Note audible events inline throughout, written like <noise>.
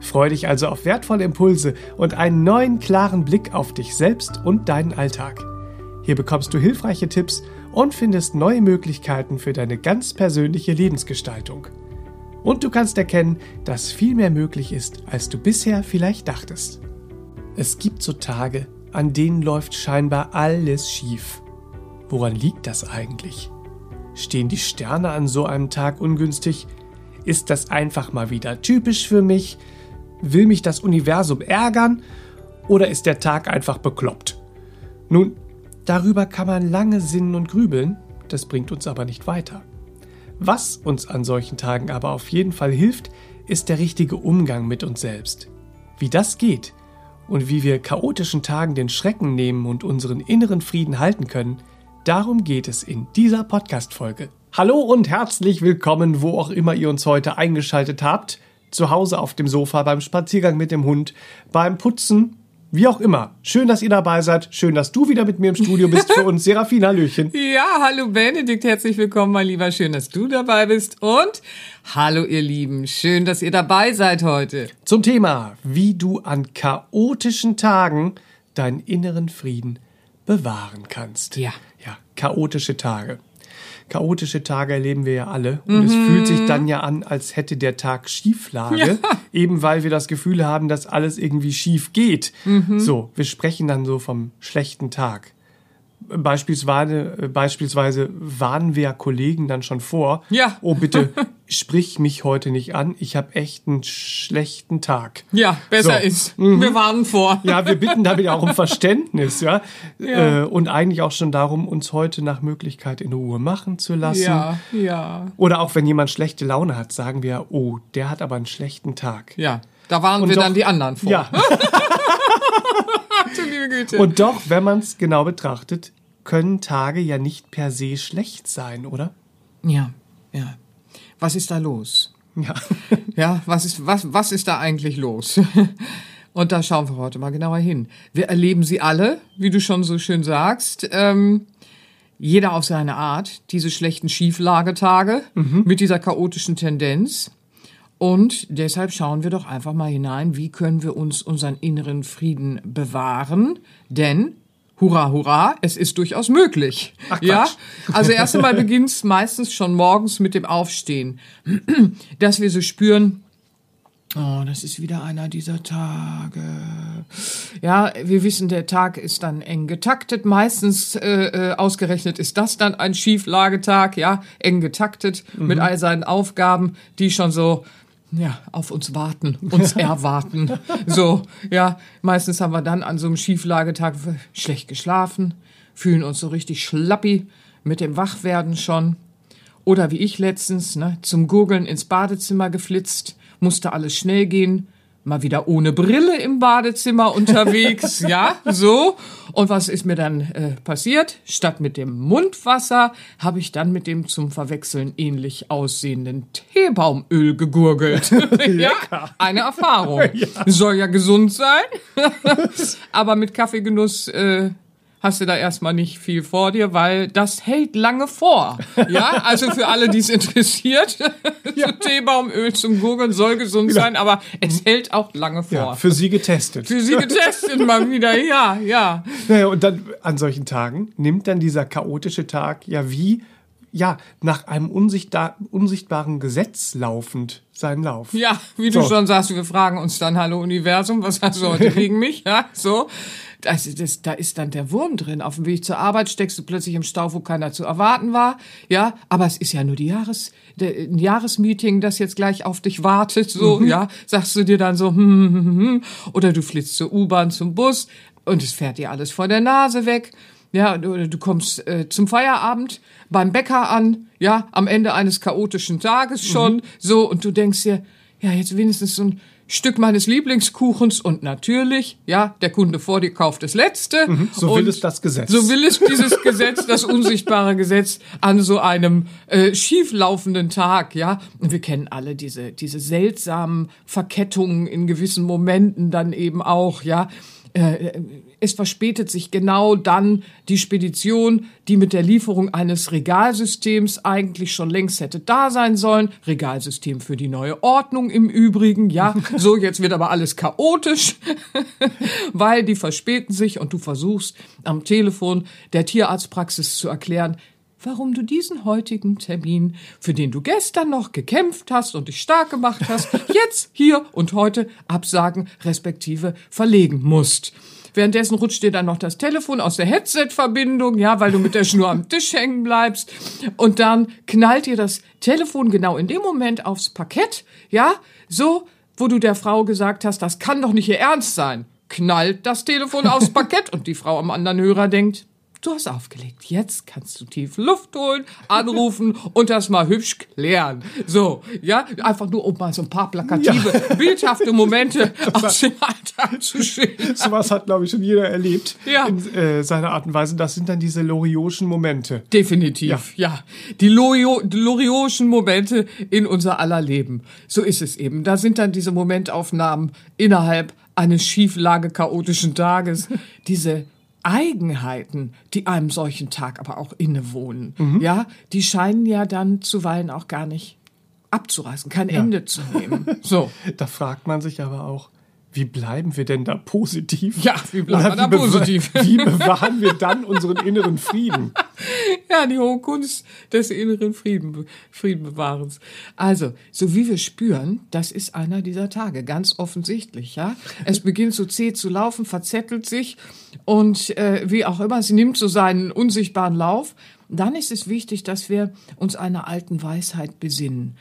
Freu dich also auf wertvolle Impulse und einen neuen klaren Blick auf dich selbst und deinen Alltag. Hier bekommst du hilfreiche Tipps und findest neue Möglichkeiten für deine ganz persönliche Lebensgestaltung. Und du kannst erkennen, dass viel mehr möglich ist, als du bisher vielleicht dachtest. Es gibt so Tage, an denen läuft scheinbar alles schief. Woran liegt das eigentlich? Stehen die Sterne an so einem Tag ungünstig? Ist das einfach mal wieder typisch für mich? Will mich das Universum ärgern oder ist der Tag einfach bekloppt? Nun, darüber kann man lange sinnen und grübeln, das bringt uns aber nicht weiter. Was uns an solchen Tagen aber auf jeden Fall hilft, ist der richtige Umgang mit uns selbst. Wie das geht und wie wir chaotischen Tagen den Schrecken nehmen und unseren inneren Frieden halten können, darum geht es in dieser Podcast-Folge. Hallo und herzlich willkommen, wo auch immer ihr uns heute eingeschaltet habt zu Hause auf dem Sofa, beim Spaziergang mit dem Hund, beim Putzen, wie auch immer. Schön, dass ihr dabei seid. Schön, dass du wieder mit mir im Studio bist für uns. Serafin, Hallöchen. <laughs> Ja, hallo Benedikt, herzlich willkommen, mein Lieber. Schön, dass du dabei bist. Und hallo, ihr Lieben. Schön, dass ihr dabei seid heute. Zum Thema, wie du an chaotischen Tagen deinen inneren Frieden bewahren kannst. Ja. Ja, chaotische Tage chaotische Tage erleben wir ja alle. Und mhm. es fühlt sich dann ja an, als hätte der Tag Schieflage, ja. <laughs> eben weil wir das Gefühl haben, dass alles irgendwie schief geht. Mhm. So, wir sprechen dann so vom schlechten Tag. Beispielsweise, beispielsweise warnen wir Kollegen dann schon vor. Ja. Oh, bitte <laughs> sprich mich heute nicht an. Ich habe echt einen schlechten Tag. Ja, besser so. ist. Mhm. Wir warnen vor. Ja, wir bitten damit auch um <laughs> Verständnis, ja. ja. Äh, und eigentlich auch schon darum, uns heute nach Möglichkeit in Ruhe machen zu lassen. Ja, ja. Oder auch wenn jemand schlechte Laune hat, sagen wir, oh, der hat aber einen schlechten Tag. Ja, da warnen und wir doch, dann die anderen vor. Ja. <laughs> Und doch, wenn man es genau betrachtet, können Tage ja nicht per se schlecht sein, oder? Ja, ja. Was ist da los? Ja. <laughs> ja, was ist, was, was ist da eigentlich los? <laughs> Und da schauen wir heute mal genauer hin. Wir erleben sie alle, wie du schon so schön sagst. Ähm, jeder auf seine Art, diese schlechten Schieflagetage mhm. mit dieser chaotischen Tendenz. Und deshalb schauen wir doch einfach mal hinein, wie können wir uns unseren inneren Frieden bewahren? Denn Hurra, hurra, es ist durchaus möglich. Ach, ja, also erst einmal beginnt es meistens schon morgens mit dem Aufstehen, <clears throat> dass wir so spüren, Oh, das ist wieder einer dieser Tage. Ja, wir wissen, der Tag ist dann eng getaktet. Meistens äh, äh ausgerechnet ist das dann ein Schieflagetag, ja, eng getaktet mhm. mit all seinen Aufgaben, die schon so ja, auf uns warten, uns <laughs> erwarten. So, ja, meistens haben wir dann an so einem Schieflagetag schlecht geschlafen, fühlen uns so richtig schlappi mit dem Wachwerden schon. Oder wie ich letztens, ne, zum Gurgeln ins Badezimmer geflitzt, musste alles schnell gehen, mal wieder ohne Brille im Badezimmer unterwegs, <laughs> ja, so. Und was ist mir dann äh, passiert? Statt mit dem Mundwasser habe ich dann mit dem zum Verwechseln ähnlich aussehenden Teebaumöl gegurgelt. <laughs> ja, eine Erfahrung. <laughs> Ja. Soll ja gesund sein, <laughs> aber mit Kaffeegenuss äh, hast du da erstmal nicht viel vor dir, weil das hält lange vor. Ja, also für alle, die es interessiert, <laughs> ja. so Teebaumöl zum Gurgeln soll gesund ja. sein, aber es hält auch lange vor. Ja, für Sie getestet. Für Sie getestet mal wieder, ja, ja. Naja, und dann an solchen Tagen nimmt dann dieser chaotische Tag ja wie ja, nach einem unsichtbar, unsichtbaren Gesetz laufend seinen Lauf. Ja, wie so. du schon sagst, wir fragen uns dann, hallo Universum, was hast du heute <laughs> gegen mich? Ja, so das, das, da ist dann der Wurm drin. Auf dem Weg zur Arbeit steckst du plötzlich im Stau, wo keiner zu erwarten war. Ja, aber es ist ja nur die Jahres, der, ein Jahresmeeting, das jetzt gleich auf dich wartet. So, mhm. ja, sagst du dir dann so, hm, hm, hm, hm, hm. oder du flitzt zur U-Bahn, zum Bus und es fährt dir alles vor der Nase weg. Ja, oder du kommst äh, zum Feierabend beim Bäcker an, ja, am Ende eines chaotischen Tages schon, mhm. so, und du denkst dir, ja, jetzt wenigstens so ein Stück meines Lieblingskuchens und natürlich, ja, der Kunde vor dir kauft das letzte. Mhm, so will es das Gesetz. So will es dieses Gesetz, das unsichtbare Gesetz an so einem äh, schieflaufenden Tag, ja. Und wir kennen alle diese, diese seltsamen Verkettungen in gewissen Momenten dann eben auch, ja. Äh, es verspätet sich genau dann die Spedition, die mit der Lieferung eines Regalsystems eigentlich schon längst hätte da sein sollen. Regalsystem für die neue Ordnung im Übrigen, ja. <laughs> So, jetzt wird aber alles chaotisch, <laughs> weil die verspäten sich und du versuchst am Telefon der Tierarztpraxis zu erklären, warum du diesen heutigen Termin, für den du gestern noch gekämpft hast und dich stark gemacht hast, <laughs> jetzt, hier und heute absagen respektive verlegen musst. Währenddessen rutscht dir dann noch das Telefon aus der Headset-Verbindung, ja, weil du mit der Schnur am Tisch hängen bleibst. Und dann knallt dir das Telefon genau in dem Moment aufs Parkett, ja, so, wo du der Frau gesagt hast, das kann doch nicht ihr Ernst sein. Knallt das Telefon aufs Parkett und die Frau am anderen Hörer denkt, Du hast aufgelegt. Jetzt kannst du tief Luft holen, anrufen <laughs> und das mal hübsch klären. So, ja, einfach nur, um mal so ein paar plakative, ja. <laughs> bildhafte Momente aus dem Alltag zu schildern. <laughs> Sowas hat, glaube ich, schon jeder erlebt ja. in äh, seiner Art und Weise. Das sind dann diese Lorioschen Momente. Definitiv, ja. ja. Die, Lorio, die Lorioschen Momente in unser aller Leben. So ist es eben. Da sind dann diese Momentaufnahmen innerhalb eines Schieflage chaotischen Tages. Diese Eigenheiten, die einem solchen Tag aber auch innewohnen, mhm. ja, die scheinen ja dann zuweilen auch gar nicht abzureißen, kein ja. Ende zu nehmen. <laughs> So. da fragt man sich aber auch, wie bleiben wir denn da positiv? Ja, wie bleiben wir da positiv? Wie bewahren wir dann unseren inneren Frieden? <laughs> <laughs> Ja, die hohe Kunst des inneren Frieden, Friedenbewahrens. Also, so wie wir spüren, das ist einer dieser Tage, ganz offensichtlich, ja. Es beginnt so zäh zu laufen, verzettelt sich und äh, wie auch immer, sie nimmt so seinen unsichtbaren Lauf. Dann ist es wichtig, dass wir uns einer alten Weisheit besinnen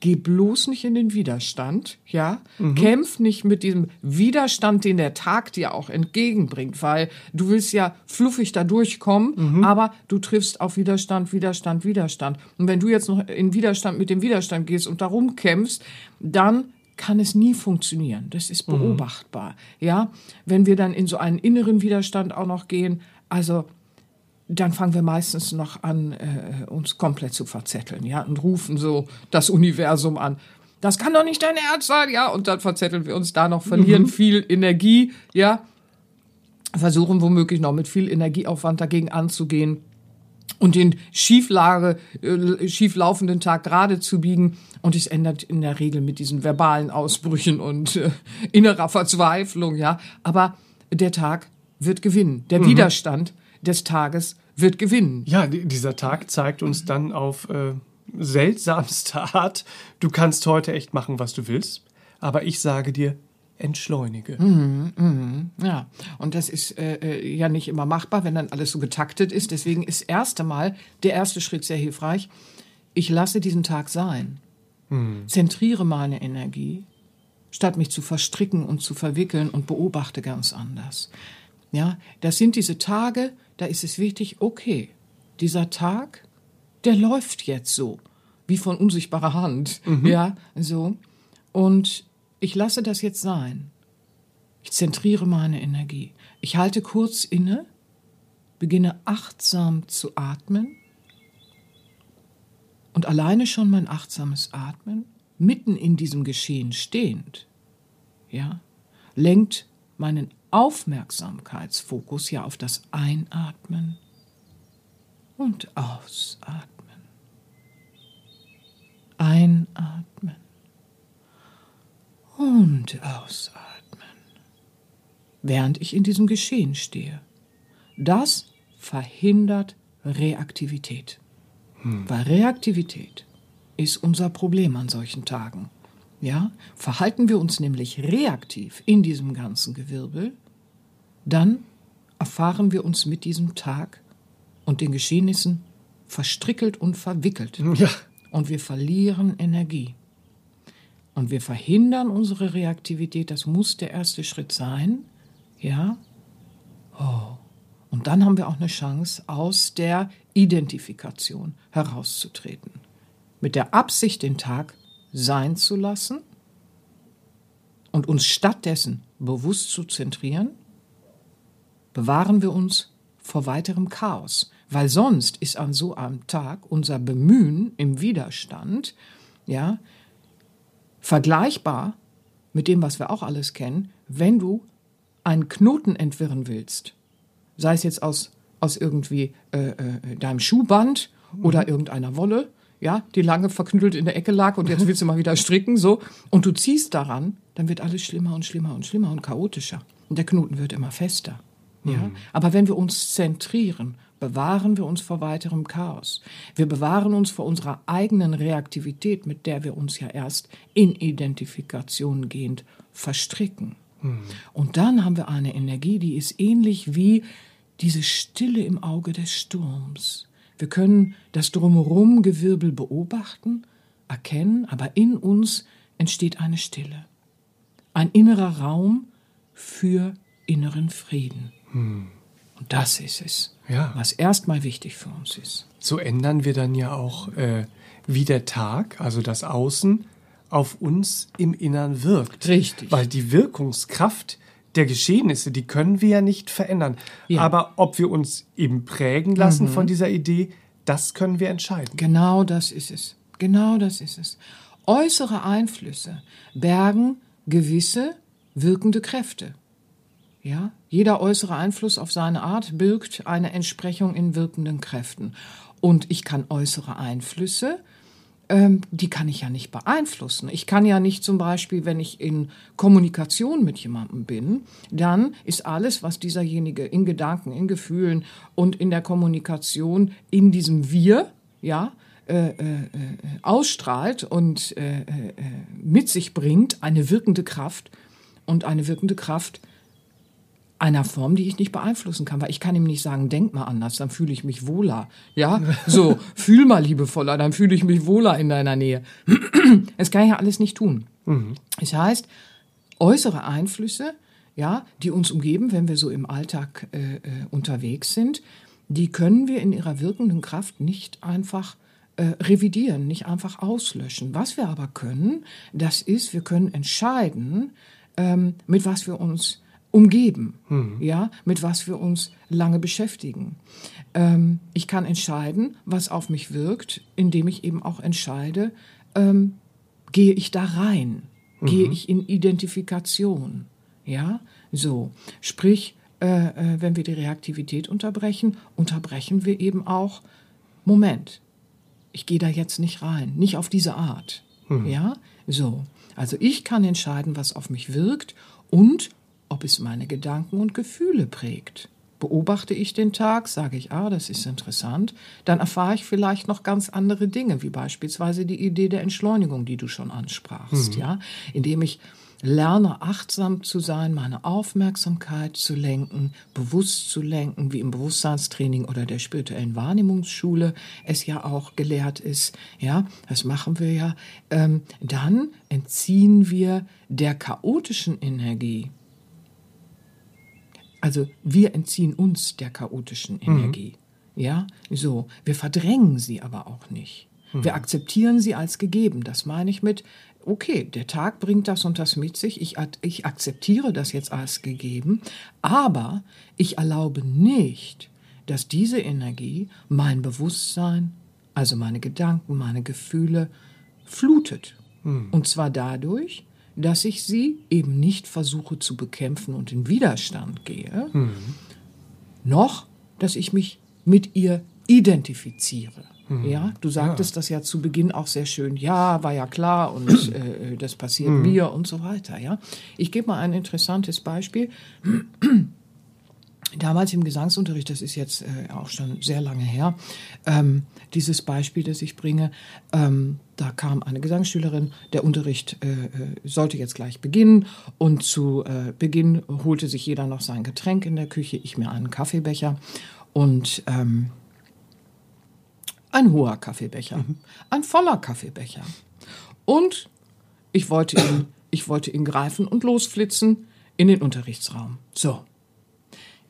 geh bloß nicht in den Widerstand, ja, mhm. kämpf nicht mit diesem Widerstand, den der Tag dir auch entgegenbringt, weil du willst ja fluffig da durchkommen, mhm. aber du triffst auf Widerstand, Widerstand, Widerstand. Und wenn du jetzt noch in Widerstand mit dem Widerstand gehst und darum kämpfst, dann kann es nie funktionieren. Das ist mhm. beobachtbar, mhm. ja. Wenn wir dann in so einen inneren Widerstand auch noch gehen, also dann fangen wir meistens noch an, äh, uns komplett zu verzetteln, ja, und rufen so das Universum an. Das kann doch nicht dein Ernst sein, ja, und dann verzetteln wir uns da noch, verlieren mhm. viel Energie, ja, versuchen womöglich noch mit viel Energieaufwand dagegen anzugehen und den Schieflage, äh, schieflaufenden Tag gerade zu biegen. Und es ändert in der Regel mit diesen verbalen Ausbrüchen und äh, innerer Verzweiflung, ja. Aber der Tag wird gewinnen. Der mhm. Widerstand des Tages wird gewinnen. Ja, dieser Tag zeigt uns dann auf äh, seltsamste <laughs> Art, du kannst heute echt machen, was du willst, aber ich sage dir, entschleunige. Mhm, mhm, ja, und das ist äh, äh, ja nicht immer machbar, wenn dann alles so getaktet ist. Deswegen ist erste Mal der erste Schritt sehr hilfreich. Ich lasse diesen Tag sein. Mhm. Zentriere meine Energie, statt mich zu verstricken und zu verwickeln und beobachte ganz anders. Ja, das sind diese Tage, da ist es wichtig, okay, dieser Tag, der läuft jetzt so, wie von unsichtbarer Hand, mhm. ja, so. Und ich lasse das jetzt sein. Ich zentriere meine Energie. Ich halte kurz inne, beginne achtsam zu atmen und alleine schon mein achtsames Atmen, mitten in diesem Geschehen stehend, ja, lenkt meinen Aufmerksamkeitsfokus ja auf das Einatmen und Ausatmen. Einatmen und ausatmen, während ich in diesem Geschehen stehe. Das verhindert Reaktivität. Hm. Weil Reaktivität ist unser Problem an solchen Tagen. Ja, verhalten wir uns nämlich reaktiv in diesem ganzen Gewirbel, dann erfahren wir uns mit diesem Tag und den Geschehnissen verstrickelt und verwickelt. <laughs> Ja. Und wir verlieren Energie. Und wir verhindern unsere Reaktivität. Das muss der erste Schritt sein. Ja. Oh. Und dann haben wir auch eine Chance, aus der Identifikation herauszutreten. Mit der Absicht, den Tag sein zu lassen und uns stattdessen bewusst zu zentrieren, bewahren wir uns vor weiterem Chaos, weil sonst ist an so einem Tag unser Bemühen im Widerstand, ja, vergleichbar mit dem, was wir auch alles kennen, wenn du einen Knoten entwirren willst, sei es jetzt aus, aus irgendwie äh, äh, deinem Schuhband oder irgendeiner Wolle, ja, die lange verknüttelt in der Ecke lag und jetzt willst du mal wieder stricken, so, und du ziehst daran, dann wird alles schlimmer und schlimmer und schlimmer und chaotischer. Und der Knoten wird immer fester. Ja? Aber wenn wir uns zentrieren, bewahren wir uns vor weiterem Chaos. Wir bewahren uns vor unserer eigenen Reaktivität, mit der wir uns ja erst in Identifikation gehend verstricken. Und dann haben wir eine Energie, die ist ähnlich wie diese Stille im Auge des Sturms. Wir können das drumherum Gewirbel beobachten, erkennen, aber in uns entsteht eine Stille. Ein innerer Raum für inneren Frieden. Und das ist es, Ja. was erstmal wichtig für uns ist. So ändern wir dann ja auch, äh, wie der Tag, also das Außen, auf uns im Innern wirkt. Richtig. Weil die Wirkungskraft der Geschehnisse, die können wir ja nicht verändern. Ja. Mhm. Aber ob wir uns eben prägen lassen von dieser Idee, das können wir entscheiden. Genau das ist es. Genau das ist es. Äußere Einflüsse bergen gewisse wirkende Kräfte. Ja, jeder äußere Einfluss auf seine Art birgt eine Entsprechung in wirkenden Kräften. Und ich kann äußere Einflüsse, ähm, die kann ich ja nicht beeinflussen. Ich kann ja nicht zum Beispiel, wenn ich in Kommunikation mit jemandem bin, dann ist alles, was dieserjenige in Gedanken, in Gefühlen und in der Kommunikation in diesem Wir, ja, äh, äh, äh, ausstrahlt und äh, äh, äh, mit sich bringt, eine wirkende Kraft und eine wirkende Kraft einer Form, die ich nicht beeinflussen kann, weil ich kann ihm nicht sagen, denk mal anders, dann fühle ich mich wohler. Ja, so, <laughs> fühl mal liebevoller, dann fühle ich mich wohler in deiner Nähe. <clears throat> Das kann ich ja alles nicht tun. Das heißt, äußere Einflüsse, ja, die uns umgeben, wenn wir so im Alltag äh, äh, unterwegs sind, die können wir in ihrer wirkenden Kraft nicht einfach äh, revidieren, nicht einfach auslöschen. Was wir aber können, das ist, wir können entscheiden, ähm, mit was wir uns umgeben, ja, mit was wir uns lange beschäftigen. Ähm, ich kann entscheiden, was auf mich wirkt, indem ich eben auch entscheide, ähm, gehe ich da rein, gehe ich in Identifikation, ja, so, sprich, äh, äh, wenn wir die Reaktivität unterbrechen, unterbrechen wir eben auch, Moment, ich gehe da jetzt nicht rein, nicht auf diese Art. Ja, so. Also ich kann entscheiden, was auf mich wirkt und ob es meine Gedanken und Gefühle prägt. Beobachte ich den Tag, sage ich, ah, das ist interessant, dann erfahre ich vielleicht noch ganz andere Dinge, wie beispielsweise die Idee der Entschleunigung, die du schon ansprachst, ja, indem ich lerne, achtsam zu sein, meine Aufmerksamkeit zu lenken, bewusst zu lenken, wie im Bewusstseinstraining oder der spirituellen Wahrnehmungsschule es ja auch gelehrt ist. Ja, das machen wir ja. Ähm, dann entziehen wir der chaotischen Energie. Also wir entziehen uns der chaotischen Energie. Ja, so. Wir verdrängen sie aber auch nicht. Wir akzeptieren sie als gegeben. Das meine ich mit, okay, der Tag bringt das und das mit sich. Ich, ich akzeptiere das jetzt als gegeben. Aber ich erlaube nicht, dass diese Energie mein Bewusstsein, also meine Gedanken, meine Gefühle flutet. Und zwar dadurch, dass ich sie eben nicht versuche zu bekämpfen und in Widerstand gehe, noch, dass ich mich mit ihr identifiziere. Ja, du sagtest das ja zu Beginn auch sehr schön. Ja, war ja klar und <clears throat> äh, das passiert mir und so weiter. Ja, ich gebe mal ein interessantes Beispiel. <clears throat> Damals im Gesangsunterricht, das ist jetzt äh, auch schon sehr lange her, ähm, dieses Beispiel, das ich bringe, ähm, da kam eine Gesangsschülerin, der Unterricht äh, äh, sollte jetzt gleich beginnen und zu äh, Beginn holte sich jeder noch sein Getränk in der Küche, ich mir einen Kaffeebecher und ähm, ein hoher Kaffeebecher, ein voller Kaffeebecher. Und ich wollte ihn, ich wollte ihn greifen und losflitzen in den Unterrichtsraum. So.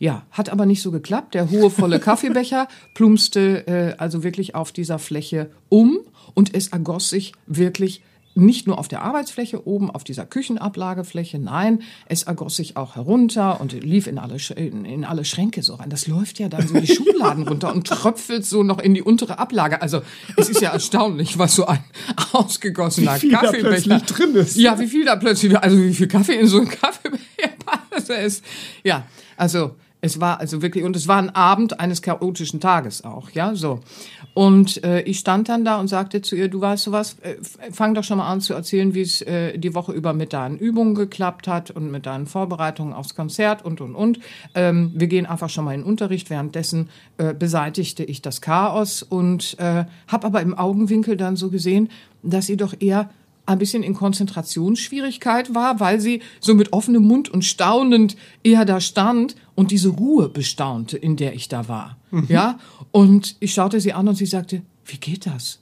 Ja, hat aber nicht so geklappt. Der hohe, volle <laughs> Kaffeebecher plumpste äh, also wirklich auf dieser Fläche um und es ergoss sich wirklich nicht nur auf der Arbeitsfläche oben, auf dieser Küchenablagefläche, nein, es ergoss sich auch herunter und lief in alle, in, in alle Schränke so rein. Das läuft ja dann so die Schubladen runter und tröpfelt so noch in die untere Ablage. Also es ist ja erstaunlich, was so ein ausgegossener wie viel Kaffeebecher da drin ist. Ja, wie viel da plötzlich, also wie viel Kaffee in so einem Kaffeebecher <laughs> ist. Ja, also es war also wirklich, und es war ein Abend eines chaotischen Tages auch, ja, so. Und äh, ich stand dann da und sagte zu ihr, du weißt du was, äh, fang doch schon mal an zu erzählen, wie es äh, die Woche über mit deinen Übungen geklappt hat und mit deinen Vorbereitungen aufs Konzert und, und, und. Ähm, wir gehen einfach schon mal in den Unterricht. Währenddessen äh, beseitigte ich das Chaos und äh, habe aber im Augenwinkel dann so gesehen, dass sie doch eher ein bisschen in Konzentrationsschwierigkeit war, weil sie so mit offenem Mund und staunend eher da stand und diese Ruhe bestaunte, in der ich da war. Mhm. Ja, und ich schaute sie an und sie sagte, wie geht das?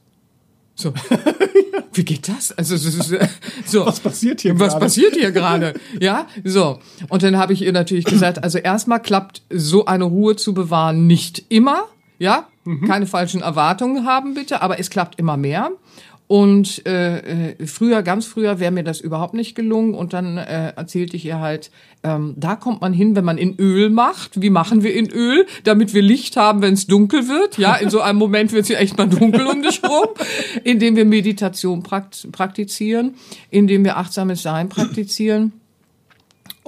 So. <laughs> Wie geht das? Also so. Was passiert hier Was grade? passiert hier gerade? <laughs> Ja, so. Und dann habe ich ihr natürlich gesagt, also erstmal klappt so eine Ruhe zu bewahren nicht immer, ja? Mhm. Keine falschen Erwartungen haben bitte, aber es klappt immer mehr. Und äh, äh, früher, ganz früher, wäre mir das überhaupt nicht gelungen. Und dann äh, erzählte ich ihr halt, ähm, da kommt man hin, wenn man in Öl macht. Wie machen wir in Öl? Damit wir Licht haben, wenn es dunkel wird. Ja, in so einem Moment wird es ja echt mal dunkel um dich rum. Indem wir Meditation praktizieren, indem wir achtsames Sein praktizieren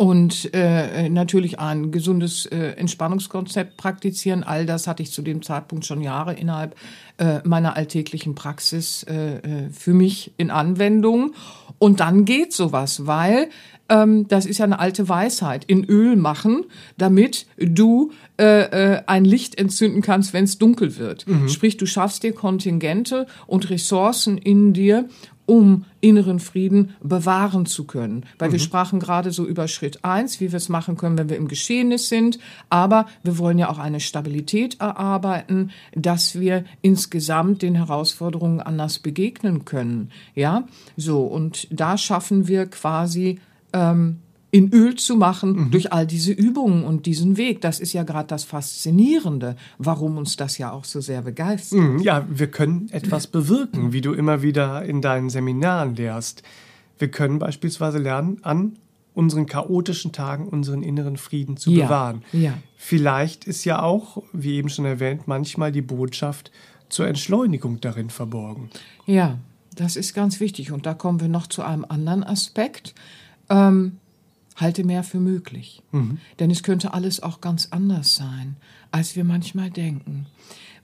und äh, natürlich ein gesundes äh, Entspannungskonzept praktizieren. All das hatte ich zu dem Zeitpunkt schon Jahre innerhalb äh, meiner alltäglichen Praxis äh, äh, für mich in Anwendung. Und dann geht sowas, weil ähm, das ist ja eine alte Weisheit, in Öl machen, damit du äh, äh, ein Licht entzünden kannst, wenn es dunkel wird. Mhm. Sprich, du schaffst dir Kontingente und Ressourcen in dir, um inneren Frieden bewahren zu können. Weil mhm. wir sprachen gerade so über Schritt eins, wie wir es machen können, wenn wir im Geschehnis sind. Aber wir wollen ja auch eine Stabilität erarbeiten, dass wir insgesamt den Herausforderungen anders begegnen können. Ja, so. Und da schaffen wir quasi, ähm, in Öl zu machen mhm. durch all diese Übungen und diesen Weg. Das ist ja gerade das Faszinierende, warum uns das ja auch so sehr begeistert. Mhm, ja, wir können etwas bewirken, wie du immer wieder in deinen Seminaren lehrst. Wir können beispielsweise lernen, an unseren chaotischen Tagen unseren inneren Frieden zu ja, bewahren. Ja. Vielleicht ist ja auch, wie eben schon erwähnt, manchmal die Botschaft zur Entschleunigung darin verborgen. Ja, das ist ganz wichtig. Und da kommen wir noch zu einem anderen Aspekt. Ähm, halte mehr für möglich. Mhm. Denn es könnte alles auch ganz anders sein, als wir manchmal denken.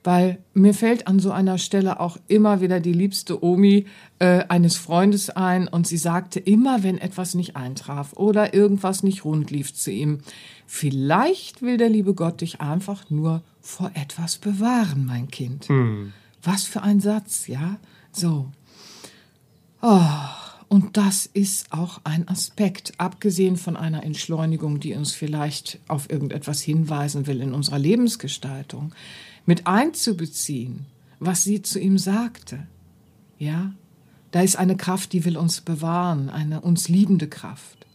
Weil mir fällt an so einer Stelle auch immer wieder die liebste Omi äh, eines Freundes ein und sie sagte immer, wenn etwas nicht eintraf oder irgendwas nicht rund lief zu ihm, vielleicht will der liebe Gott dich einfach nur vor etwas bewahren, mein Kind. Mhm. Was für ein Satz, ja? So. Oh. Und das ist auch ein Aspekt, abgesehen von einer Entschleunigung, die uns vielleicht auf irgendetwas hinweisen will in unserer Lebensgestaltung, mit einzubeziehen, was sie zu ihm sagte. Ja, da ist eine Kraft, die will uns bewahren, eine uns liebende Kraft.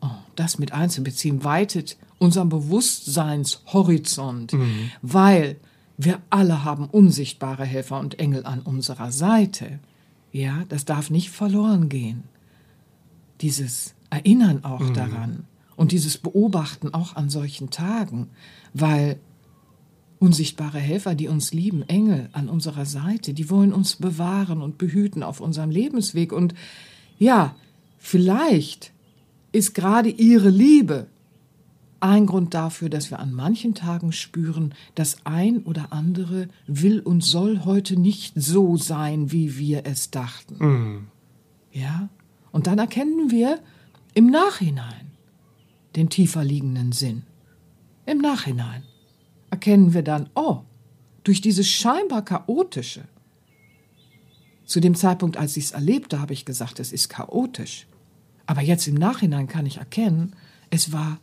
Oh, das mit einzubeziehen weitet unseren Bewusstseinshorizont, mhm. weil wir alle haben unsichtbare Helfer und Engel an unserer Seite. Ja, das darf nicht verloren gehen. Dieses Erinnern auch mhm. daran und dieses Beobachten auch an solchen Tagen, weil unsichtbare Helfer, die uns lieben, Engel an unserer Seite, die wollen uns bewahren und behüten auf unserem Lebensweg. Und ja, vielleicht ist gerade ihre Liebe ein Grund dafür, dass wir an manchen Tagen spüren, das ein oder andere will und soll heute nicht so sein, wie wir es dachten. Mhm. Ja? Und dann erkennen wir im Nachhinein den tiefer liegenden Sinn. Im Nachhinein erkennen wir dann, oh, durch dieses scheinbar chaotische. Zu dem Zeitpunkt, als ich es erlebte, habe ich gesagt, es ist chaotisch. Aber jetzt im Nachhinein kann ich erkennen, es war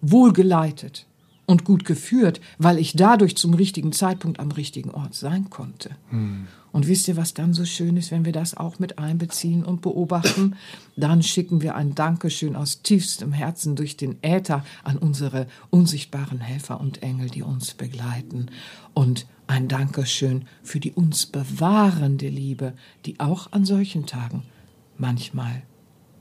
wohlgeleitet und gut geführt, weil ich dadurch zum richtigen Zeitpunkt am richtigen Ort sein konnte. Hm. Und wisst ihr, was dann so schön ist, wenn wir das auch mit einbeziehen und beobachten? Dann schicken wir ein Dankeschön aus tiefstem Herzen durch den Äther an unsere unsichtbaren Helfer und Engel, die uns begleiten. Und ein Dankeschön für die uns bewahrende Liebe, die auch an solchen Tagen manchmal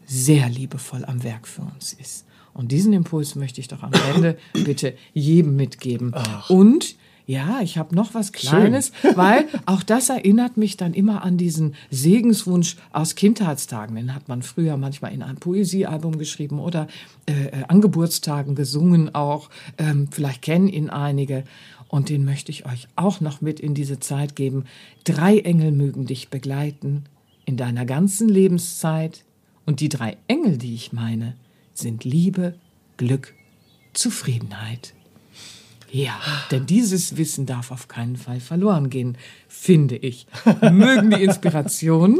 sehr liebevoll am Werk für uns ist. Und diesen Impuls möchte ich doch am Ende <coughs> bitte jedem mitgeben. Ach. Und ja, ich habe noch was Kleines, <laughs> weil auch das erinnert mich dann immer an diesen Segenswunsch aus Kindheitstagen. Den hat man früher manchmal in ein Poesiealbum geschrieben oder äh, äh, an Geburtstagen gesungen auch. Ähm, vielleicht kennen ihn einige. Und den möchte ich euch auch noch mit in diese Zeit geben. Drei Engel mögen dich begleiten in deiner ganzen Lebenszeit. Und die drei Engel, die ich meine, sind Liebe, Glück, Zufriedenheit. Ja, denn dieses Wissen darf auf keinen Fall verloren gehen, finde ich. <laughs> Mögen die Inspirationen,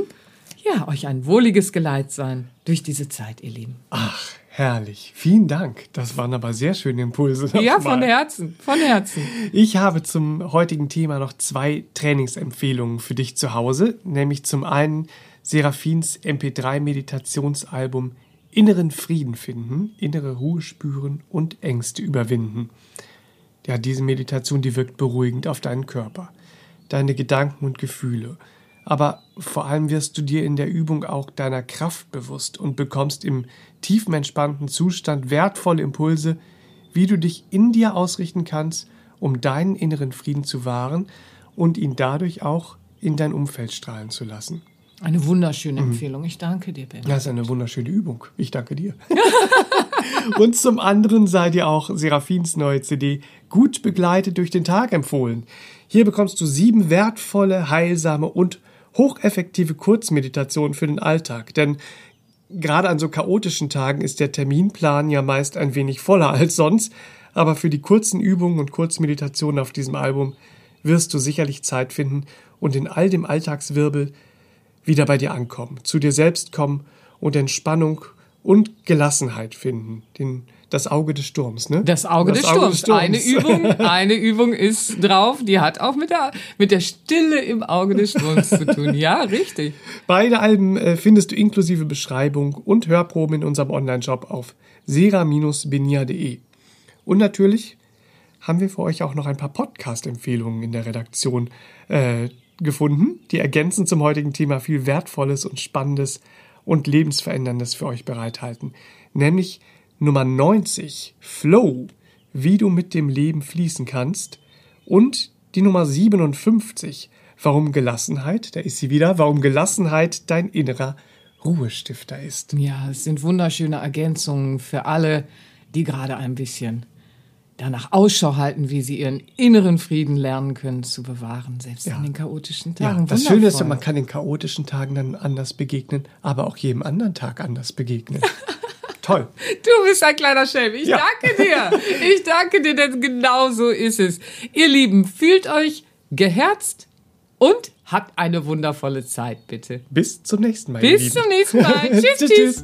ja, euch ein wohliges Geleit sein durch diese Zeit, ihr Lieben. Ach, herrlich. Vielen Dank. Das waren aber sehr schöne Impulse. Ja, von Herzen, von Herzen. Ich habe zum heutigen Thema noch zwei Trainingsempfehlungen für dich zu Hause, nämlich zum einen Seraphins MP3 Meditationsalbum Inneren Frieden finden, innere Ruhe spüren und Ängste überwinden ja, diese Meditation, die wirkt beruhigend auf deinen Körper, deine Gedanken und Gefühle. Aber vor allem wirst du dir in der Übung auch deiner Kraft bewusst und bekommst im tiefen entspannten Zustand wertvolle Impulse, wie du dich in dir ausrichten kannst, um deinen inneren Frieden zu wahren und ihn dadurch auch in dein Umfeld strahlen zu lassen. Eine wunderschöne mhm. Empfehlung. Ich danke dir, Ben. Das ist eine wunderschöne Übung. Ich danke dir. <laughs> und zum anderen sei dir auch Seraphins neue CD gut begleitet durch den Tag empfohlen. Hier bekommst du sieben wertvolle, heilsame und hocheffektive Kurzmeditationen für den Alltag. Denn gerade an so chaotischen Tagen ist der Terminplan ja meist ein wenig voller als sonst. Aber für die kurzen Übungen und Kurzmeditationen auf diesem Album wirst du sicherlich Zeit finden und in all dem Alltagswirbel wieder bei dir ankommen, zu dir selbst kommen und Entspannung und Gelassenheit finden. Den, das Auge des Sturms, ne? Das Auge, das des, Auge Sturms. des Sturms. Eine Übung, <laughs> eine Übung ist drauf, die hat auch mit der, mit der Stille im Auge des Sturms zu tun. Ja, richtig. Beide Alben äh, findest du inklusive Beschreibung und Hörproben in unserem Online-Shop auf sera-benia.de. Und natürlich haben wir für euch auch noch ein paar Podcast-Empfehlungen in der Redaktion äh, gefunden, die ergänzend zum heutigen Thema viel Wertvolles und Spannendes und Lebensveränderndes für euch bereithalten. Nämlich Nummer 90, Flow, wie du mit dem Leben fließen kannst. Und die Nummer 57, warum Gelassenheit, da ist sie wieder, warum Gelassenheit dein innerer Ruhestifter ist. Ja, es sind wunderschöne Ergänzungen für alle, die gerade ein bisschen danach Ausschau halten, wie sie ihren inneren Frieden lernen können zu bewahren, selbst ja. in den chaotischen Tagen. Ja, das Schöne ist, man kann den chaotischen Tagen dann anders begegnen, aber auch jedem anderen Tag anders begegnen. <laughs> Toll. Du bist ein kleiner Schelm. Ich ja. danke dir. Ich danke dir, denn genau so ist es. Ihr Lieben, fühlt euch geherzt und habt eine wundervolle Zeit, bitte. Bis zum nächsten Mal. Bis zum nächsten Mal. <laughs> tschüss, tschüss. tschüss.